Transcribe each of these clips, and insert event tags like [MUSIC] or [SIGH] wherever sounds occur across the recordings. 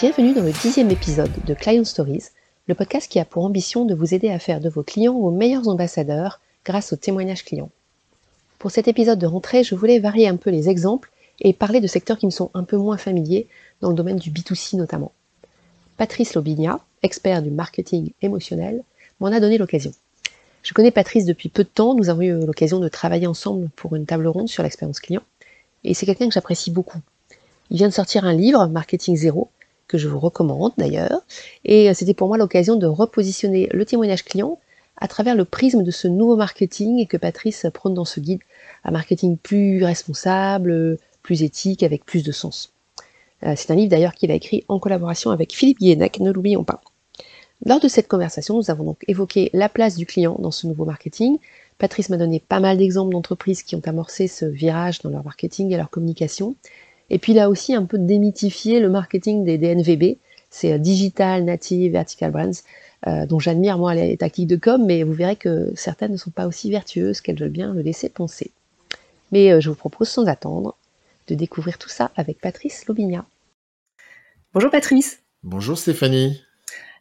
Bienvenue dans le dixième épisode de Client Stories, le podcast qui a pour ambition de vous aider à faire de vos clients vos meilleurs ambassadeurs grâce aux témoignages clients. Pour cet épisode de rentrée, je voulais varier un peu les exemples et parler de secteurs qui me sont un peu moins familiers, dans le domaine du B2C notamment. Patrice Lobigna, expert du marketing émotionnel, m'en a donné l'occasion. Je connais Patrice depuis peu de temps, nous avons eu l'occasion de travailler ensemble pour une table ronde sur l'expérience client, et c'est quelqu'un que j'apprécie beaucoup. Il vient de sortir un livre, Marketing Zéro, que je vous recommande d'ailleurs, et c'était pour moi l'occasion de repositionner le témoignage client à travers le prisme de ce nouveau marketing et que Patrice prône dans ce guide, un marketing plus responsable, plus éthique, avec plus de sens. Euh, c'est un livre d'ailleurs qu'il a écrit en collaboration avec Philippe Guénec, ne l'oublions pas. Lors de cette conversation, nous avons donc évoqué la place du client dans ce nouveau marketing. Patrice m'a donné pas mal d'exemples d'entreprises qui ont amorcé ce virage dans leur marketing et leur communication. Et puis il a aussi un peu démythifié le marketing des DNVB, c'est euh, Digital Native Vertical Brands, euh, dont j'admire moi les tactiques de com, mais vous verrez que certaines ne sont pas aussi vertueuses qu'elles veulent bien le laisser penser. Mais euh, je vous propose sans attendre de découvrir tout ça avec Patrice Lobigna. Bonjour Patrice. Bonjour Stéphanie.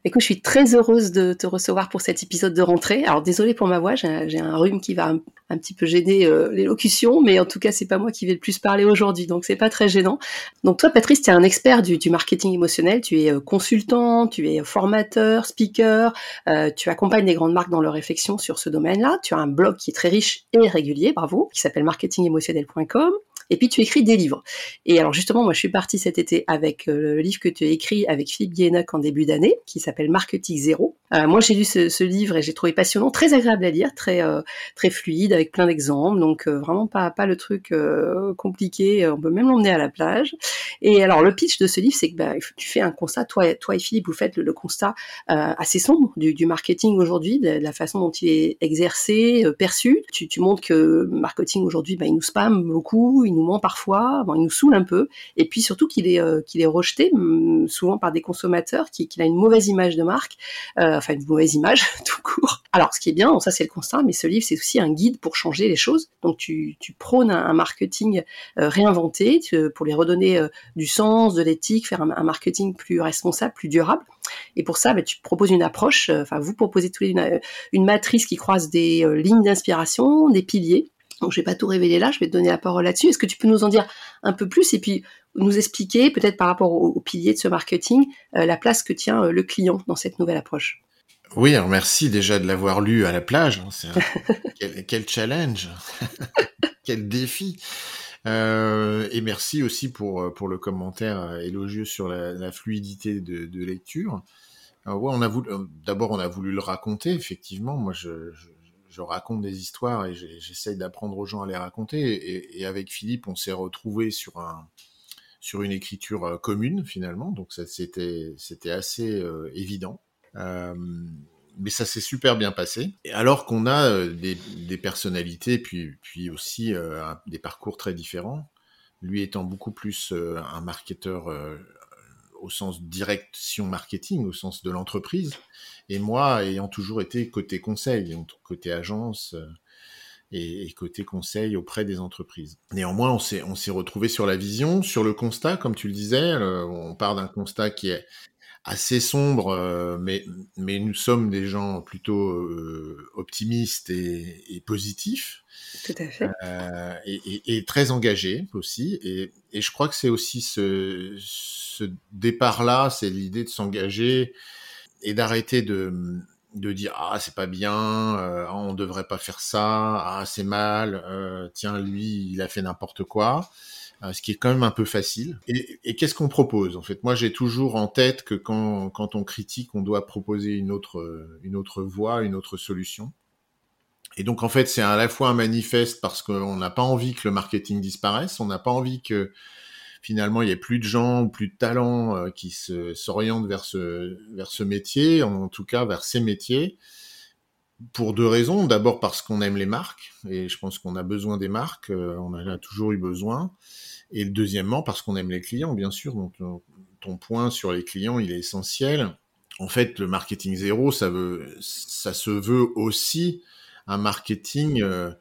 Écoute, je suis très heureuse de te recevoir pour cet épisode de rentrée. Alors désolée pour ma voix, j'ai un rhume qui va un, petit peu gêner euh, l'élocution, mais en tout cas c'est pas moi qui vais le plus parler aujourd'hui, donc c'est pas très gênant. Donc toi, Patrice, tu es un expert du, marketing émotionnel. Tu es euh, consultant, tu es formateur, speaker, euh, tu accompagnes les grandes marques dans leur réflexion sur ce domaine-là. Tu as un blog qui est très riche et régulier, bravo, qui s'appelle marketingemotionnel.com et puis tu écris des livres. Et alors justement, moi je suis partie cet été avec euh, le livre que tu as écrit avec Philippe Guénac en début d'année, qui s'appelle Marketing Zéro. Euh, moi j'ai lu ce, livre et j'ai trouvé passionnant, très agréable à lire, très euh, très fluide, avec plein d'exemples, donc vraiment pas pas le truc compliqué, on peut même l'emmener à la plage. Et alors le pitch de ce livre, c'est que bah, tu fais un constat, toi, toi et Philippe, vous faites le, constat assez sombre du, marketing aujourd'hui, de, la façon dont il est exercé, perçu. Tu, montres que marketing aujourd'hui, bah, il nous spam beaucoup, il nous ment parfois, il nous saoule un peu, et puis surtout qu'il est, euh, rejeté mm, souvent par des consommateurs, qu'il a une mauvaise image de marque, euh, enfin une mauvaise image [LAUGHS] tout court. Alors ce qui est bien, ça c'est le constat, mais ce livre c'est aussi un guide pour changer les choses. Donc tu, prônes un, marketing euh, réinventé pour lui redonner du sens, de l'éthique, faire un, marketing plus responsable, plus durable. Et pour ça, bah, tu proposes une approche, enfin vous proposez une matrice qui croise des lignes d'inspiration, des piliers donc je vais pas tout révéler là, je vais te donner la parole là-dessus. Est-ce que tu peux nous en dire un peu plus et puis nous expliquer peut-être par rapport au, pilier de ce marketing euh, la place que tient euh, le client dans cette nouvelle approche? Oui, alors merci déjà de l'avoir lu à la plage. Hein. [LAUGHS] quel, challenge, [LAUGHS] quel défi. Euh, et merci aussi pour, pour le commentaire élogieux sur la, fluidité de, lecture. ouais, on a voulu, d'abord on a voulu le raconter effectivement. Moi, je je raconte des histoires et j'essaye d'apprendre aux gens à les raconter. Et, avec Philippe, on s'est retrouvé sur un sur une écriture euh, commune finalement, donc c'était c'était assez euh, évident. Euh, mais ça s'est super bien passé. Alors qu'on a des, des, personnalités, puis puis aussi des parcours très différents. Lui étant beaucoup plus un marketeur au sens direction marketing, au sens de l'entreprise, et moi ayant toujours été côté conseil, côté agence euh, et, côté conseil auprès des entreprises. Néanmoins, on s'est on s'est retrouvé sur la vision, sur le constat, comme tu le disais, on part d'un constat qui est assez sombre, euh, mais, mais nous sommes des gens plutôt optimistes et, et, positifs. Tout à fait. Euh, et, et, et, très engagés aussi. Et, et je crois que c'est aussi ce, ce départ-là, c'est l'idée de s'engager et d'arrêter de, de dire ah c'est pas bien, euh, on devrait pas faire ça, ah c'est mal, euh, tiens lui il a fait n'importe quoi, euh, ce qui est quand même un peu facile. Et, qu'est-ce qu'on propose en fait? Moi j'ai toujours en tête que quand on critique, on doit proposer une autre voie, une autre solution. Et donc en fait c'est à la fois un manifeste parce qu'on n'a pas envie que le marketing disparaisse, on n'a pas envie que finalement il y a plus de gens, plus de talents euh, qui s'orientent vers ce métier, en tout cas vers ces métiers, pour deux raisons. D'abord parce qu'on aime les marques et je pense qu'on a besoin des marques, euh, on en a toujours eu besoin. Et deuxièmement parce qu'on aime les clients, bien sûr. Donc ton point sur les clients, il est essentiel. En fait, le marketing zéro, ça veut, ça se veut aussi un marketing euh,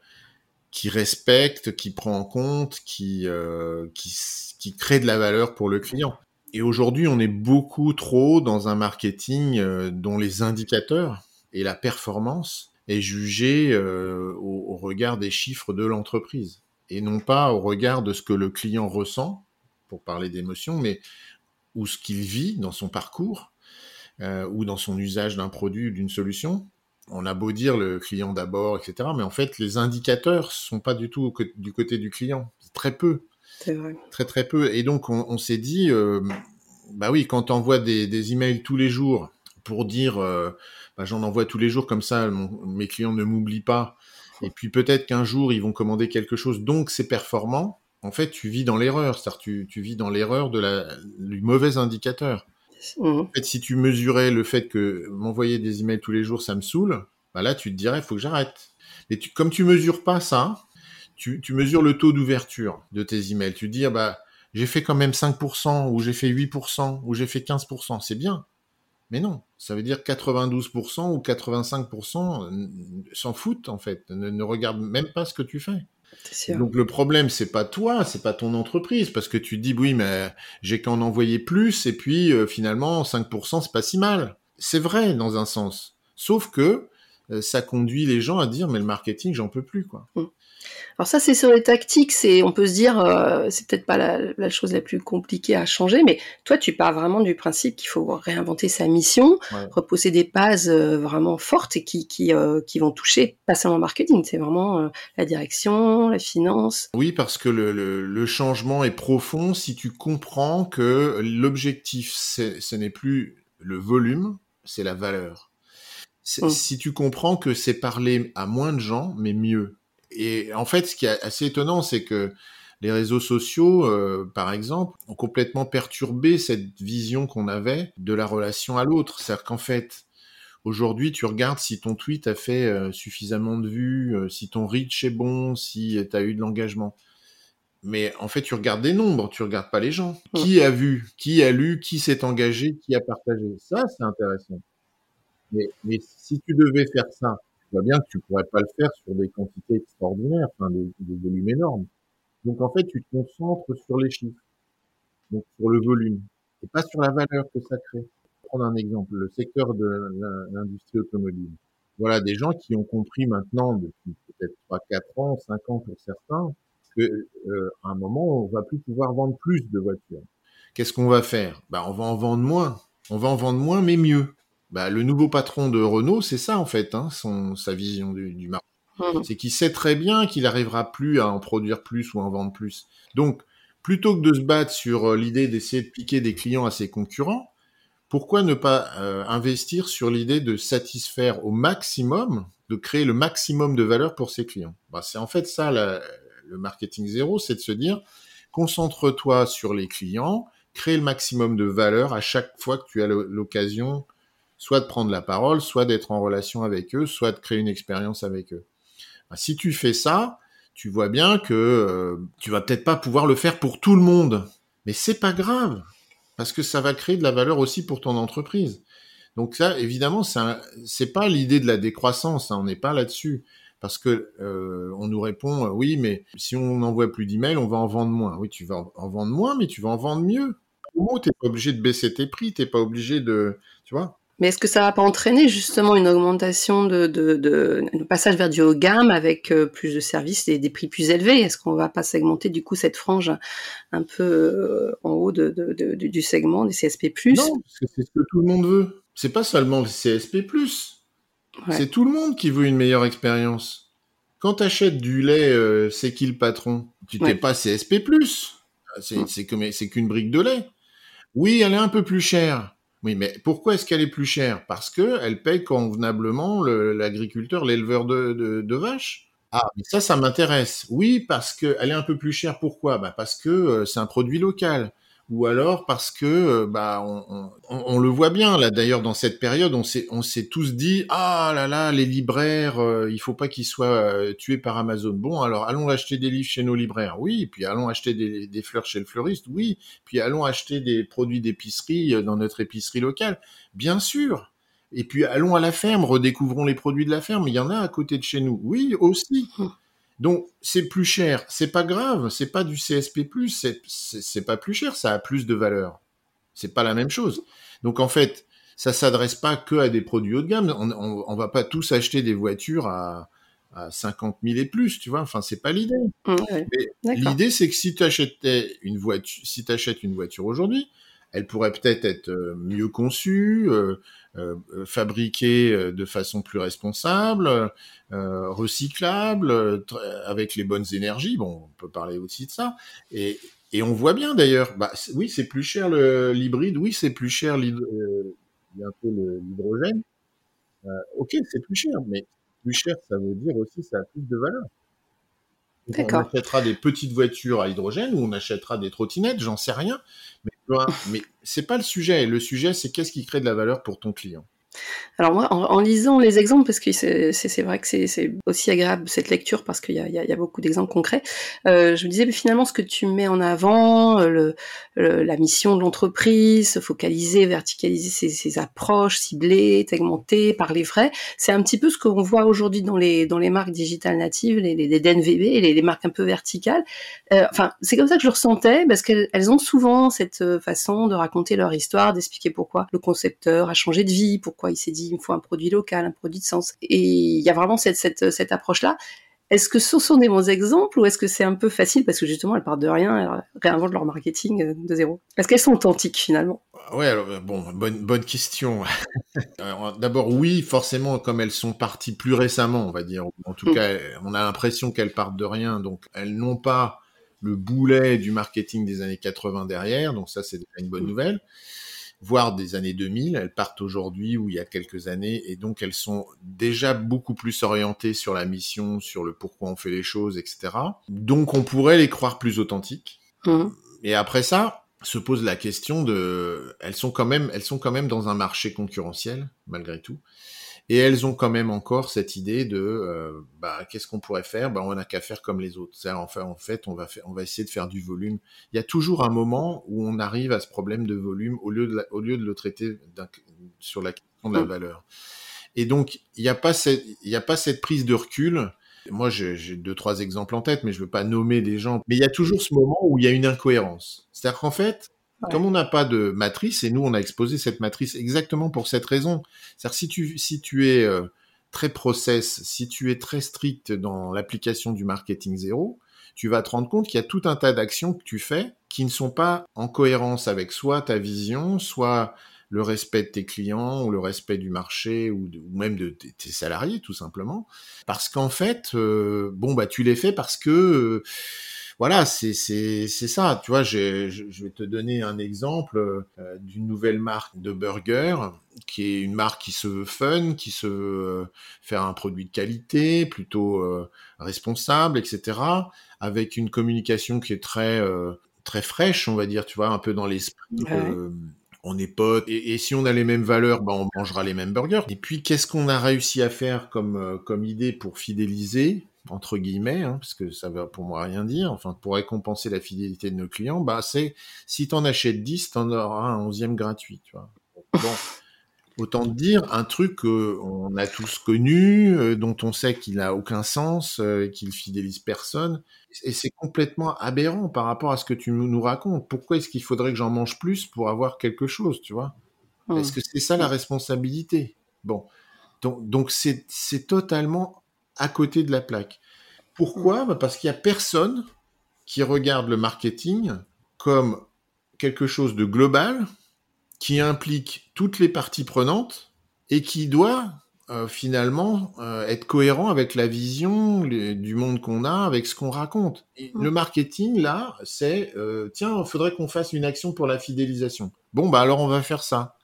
qui respecte, qui prend en compte, qui, euh, qui, qui crée de la valeur pour le client. Et aujourd'hui, on est beaucoup trop dans un marketing euh, dont les indicateurs et la performance est jugée euh, au, regard des chiffres de l'entreprise et non pas au regard de ce que le client ressent, pour parler d'émotion, mais ou ce qu'il vit dans son parcours euh, ou dans son usage d'un produit ou d'une solution. On a beau dire le client d'abord, etc., mais en fait, les indicateurs sont pas du tout du côté du client, très peu. C'est vrai. Très très peu. Et donc on, s'est dit, euh, bah oui, quand tu envoies des, des, emails tous les jours pour dire, euh, bah, j'en envoie tous les jours comme ça, mes clients ne m'oublient pas. Et puis peut-être qu'un jour ils vont commander quelque chose, donc c'est performant. En fait, tu vis dans l'erreur, c'est-à-dire tu, tu vis dans l'erreur de la, du mauvais indicateur. Mmh. En fait, si tu mesurais le fait que m'envoyer des emails tous les jours, ça me saoule, bah là, tu te dirais, il faut que j'arrête. Mais tu, comme tu mesures pas ça, tu, mesures le taux d'ouverture de tes emails. Tu dis, ah bah, j'ai fait quand même 5%, ou j'ai fait 8%, ou j'ai fait 15%. C'est bien. Mais non, ça veut dire 92% ou 85% s'en foutent, en fait. Ne, ne regardent même pas ce que tu fais. Donc le problème c'est pas toi, c'est pas ton entreprise parce que tu dis oui mais j'ai qu'à en envoyer plus et puis euh, finalement 5% c'est pas si mal. C'est vrai dans un sens. Sauf que euh, ça conduit les gens à dire mais le marketing j'en peux plus quoi. Mmh. Alors ça, c'est sur les tactiques, c'est, on peut se dire, euh, c'est peut-être pas la, chose la plus compliquée à changer, mais toi, tu pars vraiment du principe qu'il faut réinventer sa mission, reposer des bases euh, vraiment fortes et qui, qui, euh, qui vont toucher pas seulement le marketing, c'est vraiment la direction, la finance. Oui, parce que le, le, changement est profond si tu comprends que l'objectif, ce n'est plus le volume, c'est la valeur. Mmh. Si tu comprends que c'est parler à moins de gens, mais mieux et en fait, ce qui est assez étonnant, c'est que les réseaux sociaux, euh, par exemple, ont complètement perturbé cette vision qu'on avait de la relation à l'autre. C'est-à-dire qu'en fait, aujourd'hui, tu regardes si ton tweet a fait euh, suffisamment de vues, euh, si ton reach est bon, si tu as eu de l'engagement. Mais en fait, tu regardes des nombres, tu regardes pas les gens. Mmh. Qui a vu, qui a lu, qui s'est engagé, qui a partagé. Ça, c'est intéressant. Mais, mais si tu devais faire ça tu vois bien que tu pourrais pas le faire sur des quantités extraordinaires, enfin des, volumes énormes. Donc en fait, tu te concentres sur les chiffres, donc sur le volume, et pas sur la valeur que ça crée. Prendre un exemple, le secteur de l'industrie automobile. Voilà des gens qui ont compris maintenant depuis peut-être 3, 4 ans, 5 ans pour certains, que euh, à un moment on va plus pouvoir vendre plus de voitures. Qu'est-ce qu'on va faire? Bah on va en vendre moins. On va en vendre moins mais mieux. Bah, le nouveau patron de Renault, c'est ça en fait, hein, son, sa vision du, du marché. Mmh. C'est qu'il sait très bien qu'il n'arrivera plus à en produire plus ou à en vendre plus. Donc, plutôt que de se battre sur euh, l'idée d'essayer de piquer des clients à ses concurrents, pourquoi ne pas euh, investir sur l'idée de satisfaire au maximum, de créer le maximum de valeur pour ses clients? Bah, C'est en fait ça le marketing zéro, c'est de se dire concentre-toi sur les clients, crée le maximum de valeur à chaque fois que tu as l'occasion soit de prendre la parole, soit d'être en relation avec eux, soit de créer une expérience avec eux. Si tu fais ça, tu vois bien que euh, tu vas peut-être pas pouvoir le faire pour tout le monde, mais c'est pas grave parce que ça va créer de la valeur aussi pour ton entreprise. Donc ça, évidemment, c'est pas l'idée de la décroissance, hein, on n'est pas là-dessus. Parce que euh, on nous répond oui, mais si on n'envoie plus d'emails, on va en vendre moins. Oui, tu vas en vendre moins, mais tu vas en vendre mieux. Tu n'es pas obligé de baisser tes prix, tu n'es pas obligé de, tu vois. Mais est-ce que ça va pas entraîner justement une augmentation de, de, de, passage vers du haut gamme avec euh, plus de services et des prix plus élevés? Est-ce qu'on va pas segmenter du coup cette frange un peu euh, en haut de, du segment des CSP+. Non, parce que c'est ce que tout le monde veut. C'est pas seulement les CSP+. C'est tout le monde qui veut une meilleure expérience. Quand tu achètes du lait, euh, c'est qui le patron? Tu t'es pas CSP+. C'est qu'une brique de lait. Oui, elle est un peu plus chère oui, mais pourquoi est-ce qu'elle est plus chère? Parce que elle paye convenablement l'agriculteur, l'éleveur de, vaches. Ah, mais ça, ça m'intéresse. Oui, parce qu'elle est un peu plus chère. Pourquoi? Bah Parce que euh, c'est un produit local ou alors parce que euh, bah on, on, le voit bien là d'ailleurs dans cette période on s'est on s'est tous dit ah là là les libraires euh, il faut pas qu'ils soient euh, tués par Amazon bon alors allons acheter des livres chez nos libraires. Oui puis allons acheter des, fleurs chez le fleuriste. Oui puis allons acheter des produits d'épicerie dans notre épicerie locale. Bien sûr. Et puis allons à la ferme redécouvrons les produits de la ferme. Il y en a à côté de chez nous. Oui aussi. Hum. Donc c'est plus cher, c'est pas grave, c'est pas du CSP+, c'est pas plus cher, ça a plus de valeur. C'est pas la même chose. Donc en fait, ça s'adresse pas que à des produits haut de gamme. On, on, va pas tous acheter des voitures à, à 50 000 et plus, tu vois. Enfin, c'est pas l'idée. L'idée, c'est que si tu achetais une voiture, si tu achètes une voiture aujourd'hui, elle pourrait peut-être être euh, mieux conçue, euh, euh, fabriquée de façon plus responsable, recyclable, avec les bonnes énergies. Bon, on peut parler aussi de ça. Et, et on voit bien d'ailleurs, bah, oui, c'est plus cher l'hybride, oui, c'est plus cher l'hydrogène. ok, c'est plus cher, mais plus cher, ça veut dire aussi ça a plus de valeur. On achètera des petites voitures à hydrogène ou on achètera des trottinettes, j'en sais rien. Mais, mais c'est pas le sujet. Le sujet, c'est qu'est-ce qui crée de la valeur pour ton client? Alors moi, en, lisant les exemples, parce que c'est vrai que c'est aussi agréable cette lecture parce qu'il y, a beaucoup d'exemples concrets, euh, je me disais finalement ce que tu mets en avant, euh, la mission de l'entreprise, focaliser, verticaliser ses, ses, approches, cibler, segmenter, parler vrai, c'est un petit peu ce qu'on voit aujourd'hui dans les marques digitales natives, les, DNVB, les, marques un peu verticales. Euh, enfin, c'est comme ça que je le ressentais parce qu'elles ont souvent cette façon de raconter leur histoire, d'expliquer pourquoi le concepteur a changé de vie, pourquoi il s'est dit, il me faut un produit local, un produit de sens. Et il y a vraiment cette, cette, cette approche-là. Est-ce que ce sont des bons exemples ou est-ce que c'est un peu facile parce que justement elles partent de rien, elles réinventent leur marketing euh, de zéro? Est-ce qu'elles sont authentiques finalement? Ouais, alors euh, bon, bonne bonne question. [LAUGHS] D'abord oui, forcément comme elles sont parties plus récemment, on va dire. En tout mm. cas, on a l'impression qu'elles partent de rien, donc elles n'ont pas le boulet du marketing des années 80 derrière, donc ça c'est une bonne mm. nouvelle voire des années 2000. Elles partent aujourd'hui ou il y a quelques années et donc elles sont déjà beaucoup plus orientées sur la mission, sur le pourquoi on fait les choses, etc. Donc on pourrait les croire plus authentiques. Mmh. Et après ça, se pose la question de, elles sont quand même, elles sont quand même dans un marché concurrentiel malgré tout. Et elles ont quand même encore cette idée de, euh, bah, qu'est-ce qu'on pourrait faire? Bah, On n'a qu'à faire comme les autres. Enfin, en fait, on va, faire, on va essayer de faire du volume. Il y a toujours un moment où on arrive à ce problème de volume au lieu de, au lieu de le traiter sur la question de la mmh. valeur. Et donc, il n'y a, pas cette, il a pas cette prise de recul. Moi, j'ai deux, trois exemples en tête, mais je veux pas nommer des gens. Mais il y a toujours ce moment où il y a une incohérence. C'est-à-dire qu'en fait, comme on n'a pas de matrice, et nous on a exposé cette matrice exactement pour cette raison. C'est-à-dire si tu, si tu es euh, très process, si tu es très strict dans l'application du marketing zéro, tu vas te rendre compte qu'il y a tout un tas d'actions que tu fais qui ne sont pas en cohérence avec soit ta vision, soit le respect de tes clients ou le respect du marché ou, même de tes salariés tout simplement. Parce qu'en fait, euh, bon bah tu les fais parce que euh, voilà, c'est c'est c'est ça. Tu vois, je, je vais te donner un exemple euh, d'une nouvelle marque de burger qui est une marque qui se veut fun, qui se veut euh, faire un produit de qualité, plutôt euh, responsable, etc. Avec une communication qui est très très fraîche, on va dire. Tu vois, un peu dans l'esprit. on est potes et, et, si on a les mêmes valeurs, ben on mangera les mêmes burgers. Et puis qu'est-ce qu'on a réussi à faire comme comme idée pour fidéliser? Entre guillemets, hein, parce que ça va pour moi rien dire, enfin pour récompenser la fidélité de nos clients, bah c'est si t'en achètes 10, t'en auras un onzième gratuit, tu vois. Bon, autant dire un truc qu'on a tous connu, euh, dont on sait qu'il n'a aucun sens, euh, qu'il fidélise personne, et c'est complètement aberrant par rapport à ce que tu nous racontes. Pourquoi est-ce qu'il faudrait que j'en mange plus pour avoir quelque chose, tu vois? Est-ce que c'est ça la responsabilité? Bon, donc c'est totalement à côté de la plaque. Pourquoi bah, Parce qu'il n'y a personne qui regarde le marketing comme quelque chose de global, qui implique toutes les parties prenantes et qui doit euh, finalement euh, être cohérent avec la vision du monde qu'on a, avec ce qu'on raconte. le marketing, là, c'est, euh, tiens, il faudrait qu'on fasse une action pour la fidélisation. Bon, bah alors on va faire ça.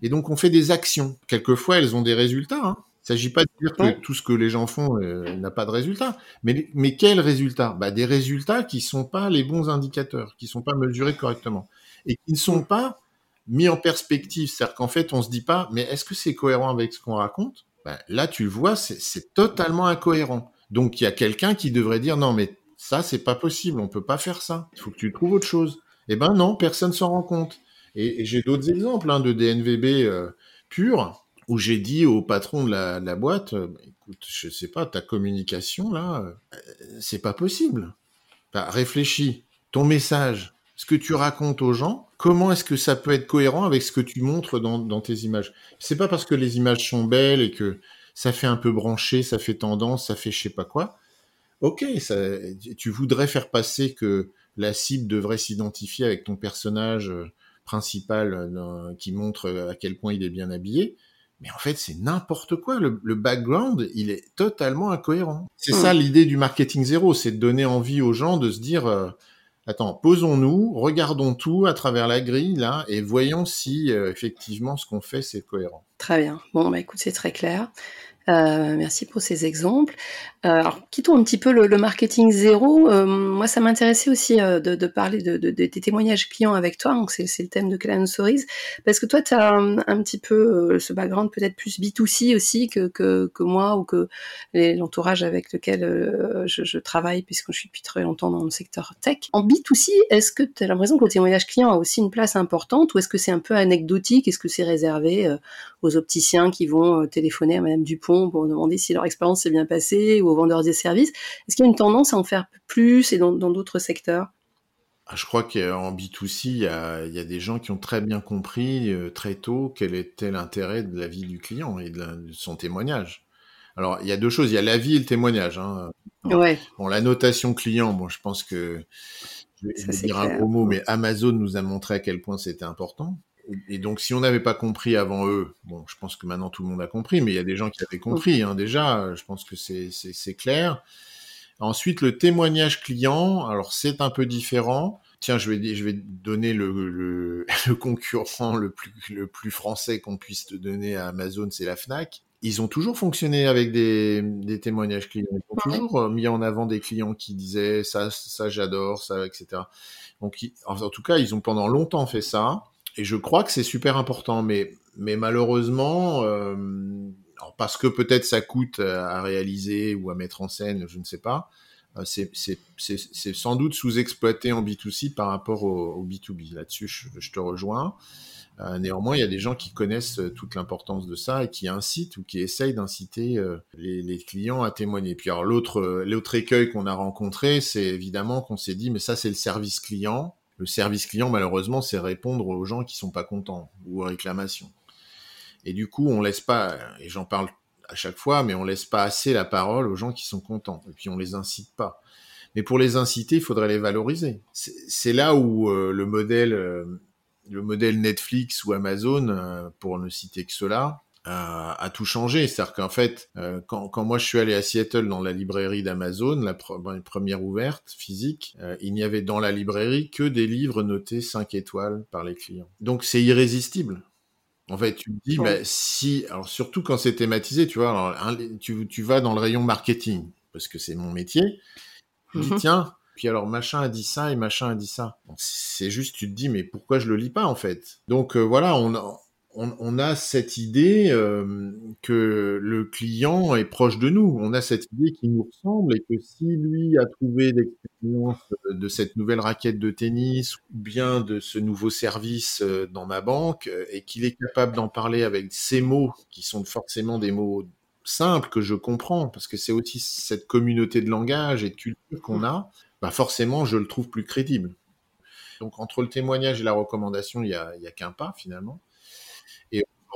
Et donc on fait des actions. Quelquefois, elles ont des résultats. Hein. Il s'agit pas de dire que tout ce que les gens font euh, n'a pas de résultat, mais mais quels résultats? Bah des résultats qui sont pas les bons indicateurs, qui sont pas mesurés correctement et qui ne sont pas mis en perspective. C'est-à-dire qu'en fait, on se dit pas, mais est-ce que c'est cohérent avec ce qu'on raconte? Bah, Là, tu le vois, c'est totalement incohérent. Donc il y a quelqu'un qui devrait dire non, mais ça c'est pas possible, on peut pas faire ça. Il faut que tu trouves autre chose. Eh ben non, personne s'en rend compte. Et, j'ai d'autres exemples hein, de DNVB euh, purs où j'ai dit au patron de la, boîte, euh, écoute, je sais pas, ta communication là, euh, c'est pas possible. Bah, réfléchis, ton message, ce que tu racontes aux gens, comment est-ce que ça peut être cohérent avec ce que tu montres dans, tes images? C'est pas parce que les images sont belles et que ça fait un peu branché, ça fait tendance, ça fait je sais pas quoi. Ok, tu voudrais faire passer que la cible devrait s'identifier avec ton personnage euh, principal euh, qui montre à quel point il est bien habillé. Mais en fait, c'est n'importe quoi. Le, background, il est totalement incohérent. C'est ça hmm. l'idée du marketing zéro, c'est de donner envie aux gens de se dire, euh, attends, posons-nous, regardons tout à travers la grille là, et voyons si effectivement ce qu'on fait c'est cohérent. Très bien. Bon, bah écoute, c'est très clair. Euh, merci pour ces exemples. Euh, alors, quittons un petit peu le, marketing zéro. Euh, moi, ça m'intéressait aussi de, parler de, des témoignages clients avec toi. Donc, c'est, le thème de Clan Stories. Parce que toi, tu as un, petit peu ce background peut-être plus B2C aussi que, moi ou que l'entourage avec lequel je, travaille, puisque je suis depuis très longtemps dans le secteur tech. En B2C, est-ce que tu as l'impression que le témoignage client a aussi une place importante ou est-ce que c'est un peu anecdotique? Est-ce que c'est réservé aux opticiens qui vont téléphoner à Madame Dupont pour demander si leur expérience s'est bien passée ou aux vendeurs des services. Est-ce qu'il y a une tendance à en faire plus et dans d'autres secteurs? Ah, je crois qu'en B2C, il y, a, des gens qui ont très bien compris euh, très tôt quel était l'intérêt de la vie du client et de, son témoignage. Alors, il y a deux choses. Il y a la vie et le témoignage. Hein. Ouais. Bon, la notation client, bon, je pense que je vais, dire un gros mot, mais Amazon nous a montré à quel point c'était important et donc, si on n'avait pas compris avant eux, bon, je pense que maintenant tout le monde a compris, mais il y a des gens qui avaient compris hein, déjà. Je pense que c'est clair. Ensuite, le témoignage client, alors c'est un peu différent. Tiens, je vais, je vais donner le, le, [LAUGHS] le concurrent le plus, le plus français qu'on puisse te donner à Amazon, c'est la Fnac. Ils ont toujours fonctionné avec des, des témoignages clients. Ils ont toujours mis en avant des clients qui disaient ça, ça j'adore, ça, etc. Donc, en tout cas, ils ont pendant longtemps fait ça et je crois que c'est super important, mais, mais malheureusement, euh, parce que peut-être ça coûte à réaliser ou à mettre en scène, je ne sais pas, euh, c'est sans doute sous-exploité en B2C par rapport au, B2B. Là-dessus, je, te rejoins. Euh, néanmoins, il y a des gens qui connaissent toute l'importance de ça et qui incitent ou qui essayent d'inciter les, les, clients à témoigner. Puis alors l'autre écueil qu'on a rencontré, c'est évidemment qu'on s'est dit mais ça c'est le service client le service client, malheureusement, c'est répondre aux gens qui sont pas contents ou aux réclamations. Et du coup, on laisse pas, et j'en parle à chaque fois, mais on laisse pas assez la parole aux gens qui sont contents. Et puis on les incite pas. Mais pour les inciter, il faudrait les valoriser. C'est là où euh, le modèle, euh, le modèle Netflix ou Amazon, euh, pour ne citer que cela, a, tout changé. C'est-à-dire qu'en fait, euh, quand, quand, moi je suis allé à Seattle dans la librairie d'Amazon, la première ouverte physique, euh, il n'y avait dans la librairie que des livres notés 5 étoiles par les clients. Donc c'est irrésistible. En fait, tu te dis, bah, si, alors surtout quand c'est thématisé, tu vois, alors, tu, tu, vas dans le rayon marketing, parce que c'est mon métier, tu dis, mhm. tiens, puis alors machin a dit ça et machin a dit ça. C'est juste, tu te dis, mais pourquoi je le lis pas en fait? Donc euh, voilà, on, on, a cette idée euh, que le client est proche de nous. On a cette idée qui nous ressemble et que si lui a trouvé l'expérience de cette nouvelle raquette de tennis ou bien de ce nouveau service euh, dans ma banque euh, et qu'il est capable d'en parler avec ces mots qui sont forcément des mots simples que je comprends parce que c'est aussi cette communauté de langage et de culture qu'on a, bah forcément je le trouve plus crédible. Donc entre le témoignage et la recommandation, il y a, a qu'un pas finalement.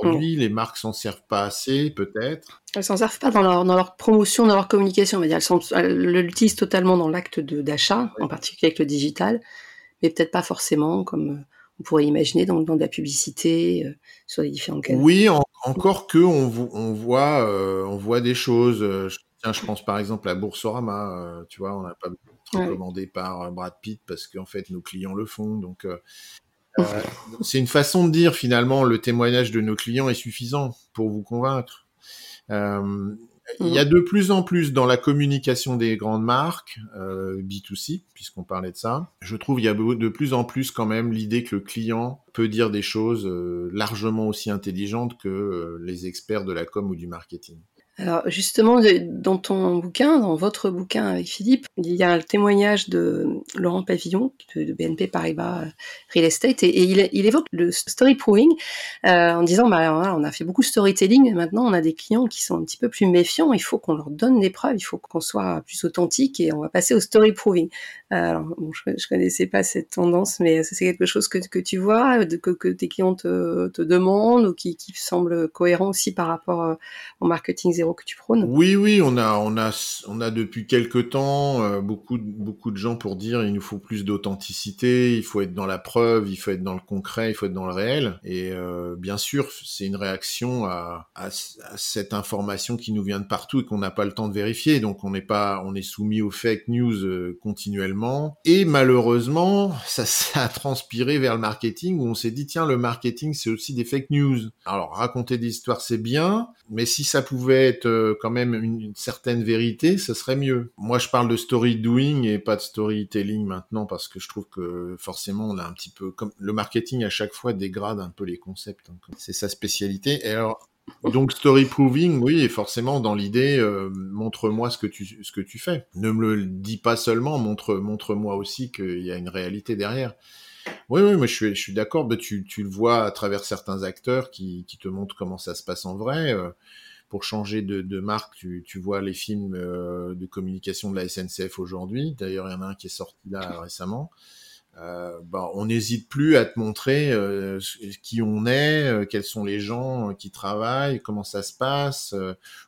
Et aujourd'hui, les marques s'en servent pas assez, peut-être. Elles s'en servent pas dans leur, dans leur promotion, dans leur communication. On va dire, elles l'utilisent totalement dans l'acte d'achat, en particulier avec le digital, mais peut-être pas forcément comme euh, on pourrait imaginer dans, dans de la publicité euh, sur les différents canaux. Oui, encore que on, on voit, euh, on voit des choses. Je, tiens, je pense par exemple à Boursorama. tu vois, on n'a pas recommandé par Brad Pitt parce qu'en fait nos clients le font. Donc euh, c'est une façon de dire finalement le témoignage de nos clients est suffisant pour vous convaincre. Euh, il y a de plus en plus dans la communication des grandes marques euh, B2C, puisqu'on parlait de ça. Je trouve il y a de plus en plus quand même l'idée que le client peut dire des choses euh, largement aussi intelligentes que euh, les experts de la com ou du marketing. Alors justement, dans ton bouquin, dans votre bouquin avec Philippe, il y a le témoignage de Laurent Pavillon de, BNP Paribas Real Estate et, il, évoque le story proving en disant bah on a fait beaucoup de storytelling, mais maintenant on a des clients qui sont un petit peu plus méfiants. Il faut qu'on leur donne des preuves, il faut qu'on soit plus authentique et on va passer au story proving. Alors je, je connaissais pas cette tendance, mais c'est quelque chose que, que tu vois, que, que tes clients te, te demandent ou qui, qui semble cohérent aussi par rapport au marketing que tu prônes. Oui, oui, on a, on a, on a depuis quelques temps euh, beaucoup, beaucoup de gens pour dire il nous faut plus d'authenticité, il faut être dans la preuve, il faut être dans le concret, il faut être dans le réel. Et euh, bien sûr, c'est une réaction à, à, cette information qui nous vient de partout et qu'on n'a pas le temps de vérifier. Donc on n'est pas, on est soumis aux fake news euh, continuellement. Et malheureusement, ça, [LAUGHS] ça a transpiré vers le marketing où on s'est dit tiens le marketing c'est aussi des fake news. Alors raconter des histoires c'est bien, mais si ça pouvait euh, quand même une, certaine vérité, ce serait mieux. Moi, je parle de story doing et pas de storytelling maintenant parce que je trouve que forcément, on a un petit peu comme le marketing à chaque fois dégrade un peu les concepts. Hein. C'est sa spécialité. Et alors, donc story proving, oui, et forcément dans l'idée, euh, montre-moi ce que tu ce que tu fais. Ne me le dis pas seulement, montre montre-moi aussi qu'il y a une réalité derrière. Oui, oui, moi je suis, je suis d'accord. Tu, tu le vois à travers certains acteurs qui, qui te montrent comment ça se passe en vrai. Euh, pour changer de, de marque, tu, tu, vois les films euh, de communication de la SNCF aujourd'hui. D'ailleurs, il y en a un qui est sorti là récemment. Euh, bah, on n'hésite plus à te montrer euh, qui on est, euh, quels sont les gens qui travaillent, comment ça se passe.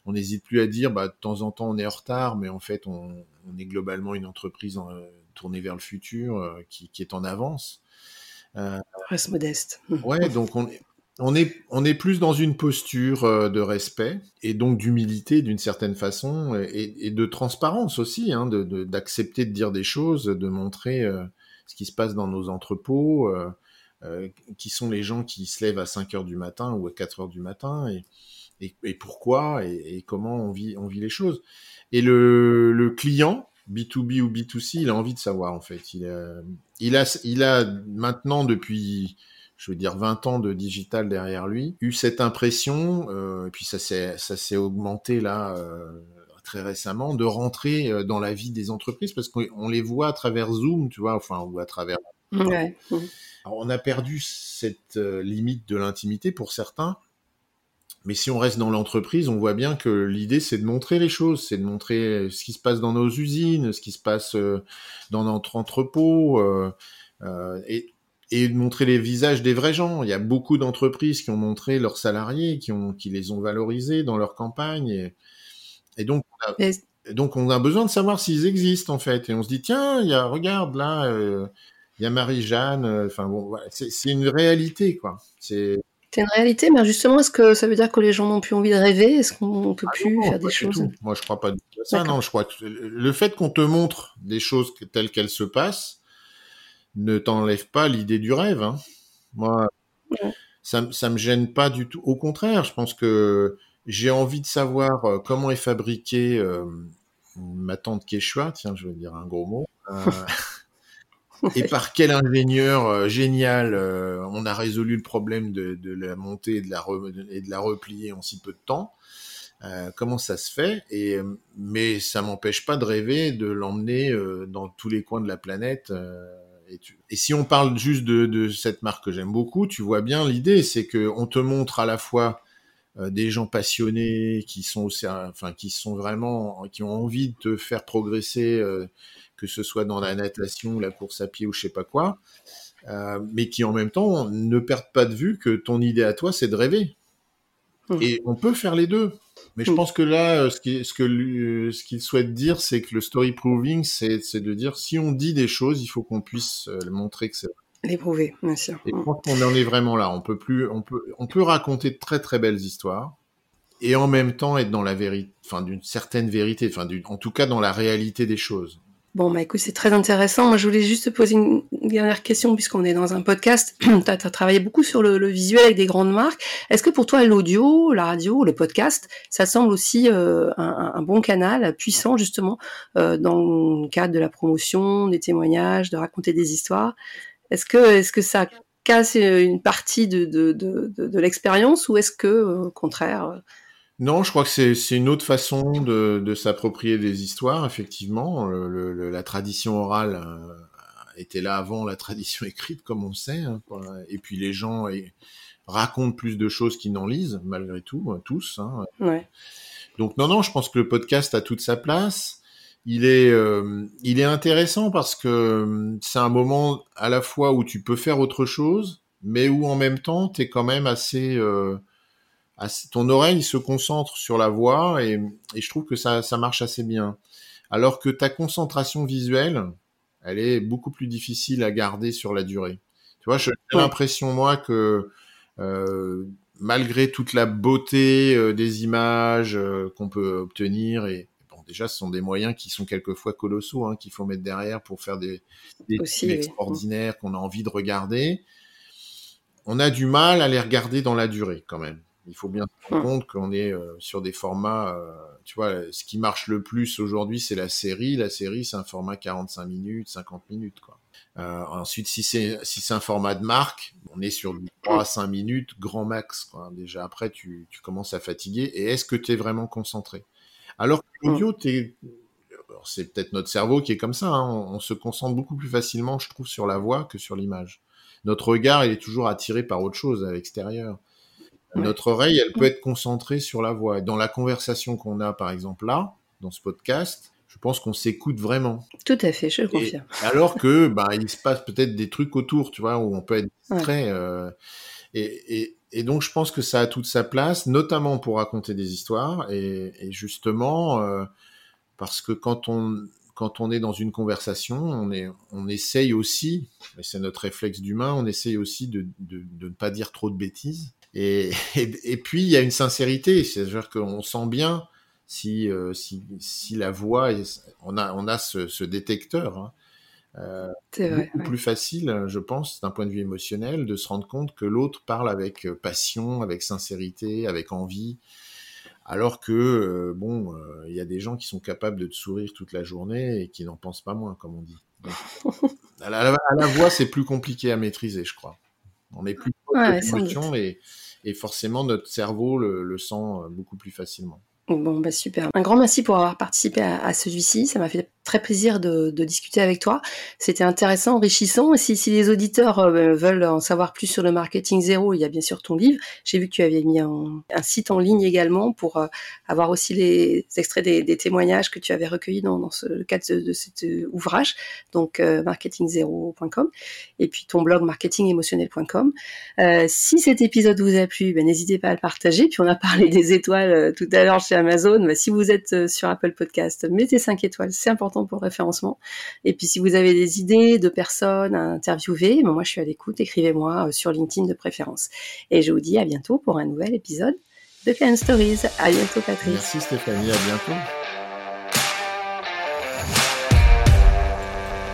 on n'hésite plus à dire, bah, de temps en temps on est en retard, mais en fait on, on est globalement une entreprise tournée vers le futur qui, qui, est en avance. Reste modeste. Ouais, donc on on est, on est plus dans une posture euh, de respect et donc d'humilité d'une certaine façon et, et, de transparence aussi, hein, d'accepter de, de, dire des choses, de montrer euh, ce qui se passe dans nos entrepôts, euh, euh, qui sont les gens qui se lèvent à 5 heures du matin ou à 4 heures du matin et, et, et pourquoi et, comment on vit, on vit les choses. Et le, le client, B2B ou B2C, il a envie de savoir en fait. Il a, il a, il a maintenant depuis je veux dire 20 ans de digital derrière lui, eu cette impression, euh, et puis ça s'est ça s'est augmenté là euh, très récemment, de rentrer euh, dans la vie des entreprises parce qu'on les voit à travers Zoom, tu vois, enfin ou à travers. Ouais. Alors, on a perdu cette limite de l'intimité pour certains. Mais si on reste dans l'entreprise, on voit bien que l'idée, c'est de montrer les choses, c'est de montrer ce qui se passe dans nos usines, ce qui se passe dans notre entrepôt. Euh, et et de montrer les visages des vrais gens. Il y a beaucoup d'entreprises qui ont montré leurs salariés, qui, ont, qui les ont valorisés dans leur campagne. Et, et donc, on a, donc, on a besoin de savoir s'ils existent, en fait. Et on se dit, tiens, il y a, regarde, là, euh, il y a Marie-Jeanne. Euh, enfin, bon, voilà, c'est une réalité, quoi. C'est c'est une réalité, mais justement, est-ce que ça veut dire que les gens n'ont plus envie de rêver? Est-ce qu'on peut ah plus faire des choses? Moi, je crois pas du tout ça. Non, je crois que le fait qu'on te montre des choses telles qu'elles se passent, ne t'enlève pas l'idée du rêve. Hein. Moi, ça, ça me gêne pas du tout. Au contraire, je pense que j'ai envie de savoir euh, comment est fabriquée euh, ma tante Quechua, tiens, je vais dire un gros mot, euh, [LAUGHS] et par quel ingénieur génial on a résolu le problème de, la montée et de la, et de la replier en si peu de temps. comment ça se fait? Et mais ça m'empêche pas de rêver de l'emmener dans tous les coins de la planète et, si on parle juste de, cette marque que j'aime beaucoup, tu vois bien l'idée, c'est que on te montre à la fois euh, des gens passionnés qui sont enfin qui sont vraiment qui ont envie de te faire progresser, euh, que ce soit dans la natation, la course à pied ou je sais pas quoi, euh, mais qui en même temps ne perdent pas de vue que ton idée à toi, c'est de rêver. Mmh. Et on peut faire les deux. Mais je mm. pense que là, euh, ce qu'il ce que euh, ce qu'il souhaite dire, c'est que le story proving, c'est de dire si on dit des choses, il faut qu'on puisse euh, montrer que c'est les prouver, bien sûr. Et je pense qu'on en est vraiment là. On peut plus, on peut, on peut raconter de très très belles histoires et en même temps être dans la vérité, enfin d'une certaine vérité, enfin en tout cas dans la réalité des choses. Bon, bah écoute, c'est très intéressant. Moi, je voulais juste te poser une dernière question, puisqu'on est dans un podcast. [CLEARS THROAT] tu as, travaillé beaucoup sur le, visuel avec des grandes marques. Est-ce que pour toi, l'audio, la radio, le podcast, ça semble aussi euh, un, bon canal puissant, justement, euh, dans le cadre de la promotion, des témoignages, de raconter des histoires? Est-ce que, est que ça casse une partie de, de, de, de l'expérience ou est-ce que, euh, au contraire, non, je crois que c'est une autre façon de, de s'approprier des histoires, effectivement. Le, le, la tradition orale était là avant la tradition [LAUGHS] écrite, comme on sait. Hein, et puis les gens racontent plus de choses qu'ils n'en lisent, malgré tout, hein, tous. Hein. Ouais. Donc non, non, je pense que le podcast a toute sa place. Il est, euh, il est intéressant parce que euh, c'est un moment à la fois où tu peux faire autre chose, mais où en même temps, tu es quand même assez, euh, assez, Ton oreille se concentre sur la voix et, et je trouve que ça, ça marche assez bien. Alors que ta concentration visuelle, elle est beaucoup plus difficile à garder sur la durée. Tu vois, j'ai l'impression, moi, que euh, malgré toute la beauté euh, des images euh, qu'on peut obtenir et bon déjà ce sont des moyens qui sont quelquefois colossaux hein, qu'il faut mettre derrière pour faire des, des films extraordinaires qu'on a envie de regarder on a du mal à les regarder dans la durée quand même il faut bien se rendre compte qu'on est euh, sur des formats tu vois ce qui marche le plus aujourd'hui c'est la série la série c'est un format 45 minutes 50 minutes quoi euh, ensuite, si c'est si c'est un format de marque, on est sur 3 à 5 minutes, grand max. Quoi. Déjà après, tu, tu commences à fatiguer. Et est-ce que tu es vraiment concentré? Alors que l'audio, c'est peut-être notre cerveau qui est comme ça. Hein. On, se concentre beaucoup plus facilement, je trouve, sur la voix que sur l'image. Notre regard, il est toujours attiré par autre chose à l'extérieur. Notre oreille, elle peut être concentrée sur la voix. Dans la conversation qu'on a, par exemple, là, dans ce podcast, je pense qu'on s'écoute vraiment. Tout à fait, je le confirme. alors que, bah, il se passe peut-être des trucs autour, tu vois, où on peut être distrait. Euh, et, donc, je pense que ça a toute sa place, notamment pour raconter des histoires. Et, justement, euh, parce que quand on, quand on est dans une conversation, on, est, on essaye aussi, et c'est notre réflexe d'humain, on essaye aussi de, de, de, ne pas dire trop de bêtises. [LAUGHS] Et, et, puis, il y a une sincérité, c'est-à-dire qu'on sent bien si, euh, si, si, la voix, on a, on a ce, ce détecteur. Hein. Euh, vrai, beaucoup plus facile, je pense, d'un point de vue émotionnel, de se rendre compte que l'autre parle avec euh, passion, avec sincérité, avec envie, alors que euh, bon, il y a des gens qui sont capables de te sourire toute la journée et qui n'en pensent pas moins, comme on dit. [LAUGHS] à, la, voix, c'est plus compliqué à maîtriser, je crois. On est plus ouais, et, et, forcément notre cerveau le, sent beaucoup plus facilement. Bon, bah super. Un grand merci pour avoir participé à celui-ci. Ça m'a fait très plaisir de, discuter avec toi. C'était intéressant, enrichissant. Et si, les auditeurs euh, veulent en savoir plus sur le marketing zéro, il y a bien sûr ton livre. J'ai vu que tu avais mis un, site en ligne également pour euh, avoir aussi les extraits des, témoignages que tu avais recueillis dans, le cadre de, cet euh, ouvrage, donc marketingzero.com, et puis ton blog marketingemotionnel.com. si cet épisode vous a plu, ben, n'hésitez pas à le partager. Puis on a [LAUGHS] parlé des étoiles tout à l'heure chez Amazon. Ben, si vous êtes sur Apple Podcast, mettez 5 étoiles, c'est important pour référencement. Et puis si vous avez des idées de personnes à interviewer, ben, moi je suis à l'écoute, écrivez-moi euh, sur LinkedIn de préférence. Et je vous dis à bientôt pour un nouvel épisode de Client Stories. À bientôt Patrice. Merci Stéphanie, à bientôt.